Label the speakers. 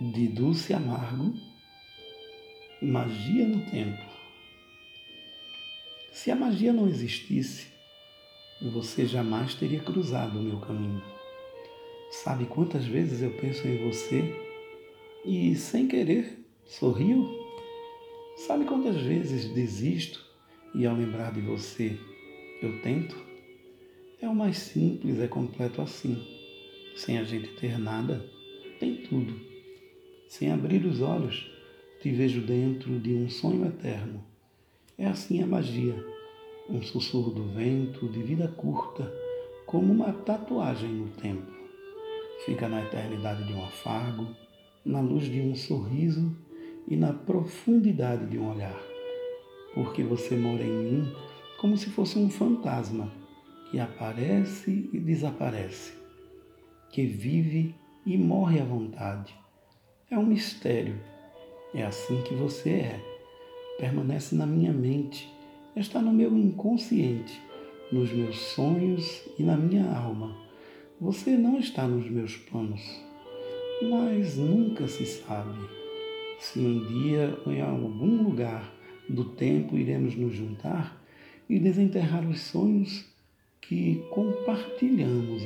Speaker 1: de Dulce Amargo, Magia no Tempo. Se a magia não existisse, você jamais teria cruzado o meu caminho. Sabe quantas vezes eu penso em você e, sem querer, sorrio? Sabe quantas vezes desisto e, ao lembrar de você, eu tento? É o mais simples, é completo assim. Sem a gente ter nada, tem tudo. Sem abrir os olhos, te vejo dentro de um sonho eterno. É assim a magia, um sussurro do vento de vida curta, como uma tatuagem no tempo. Fica na eternidade de um afago, na luz de um sorriso e na profundidade de um olhar. Porque você mora em mim como se fosse um fantasma que aparece e desaparece, que vive e morre à vontade. É um mistério. É assim que você é. Permanece na minha mente, está no meu inconsciente, nos meus sonhos e na minha alma. Você não está nos meus planos, mas nunca se sabe se um dia ou em algum lugar do tempo iremos nos juntar e desenterrar os sonhos que compartilhamos.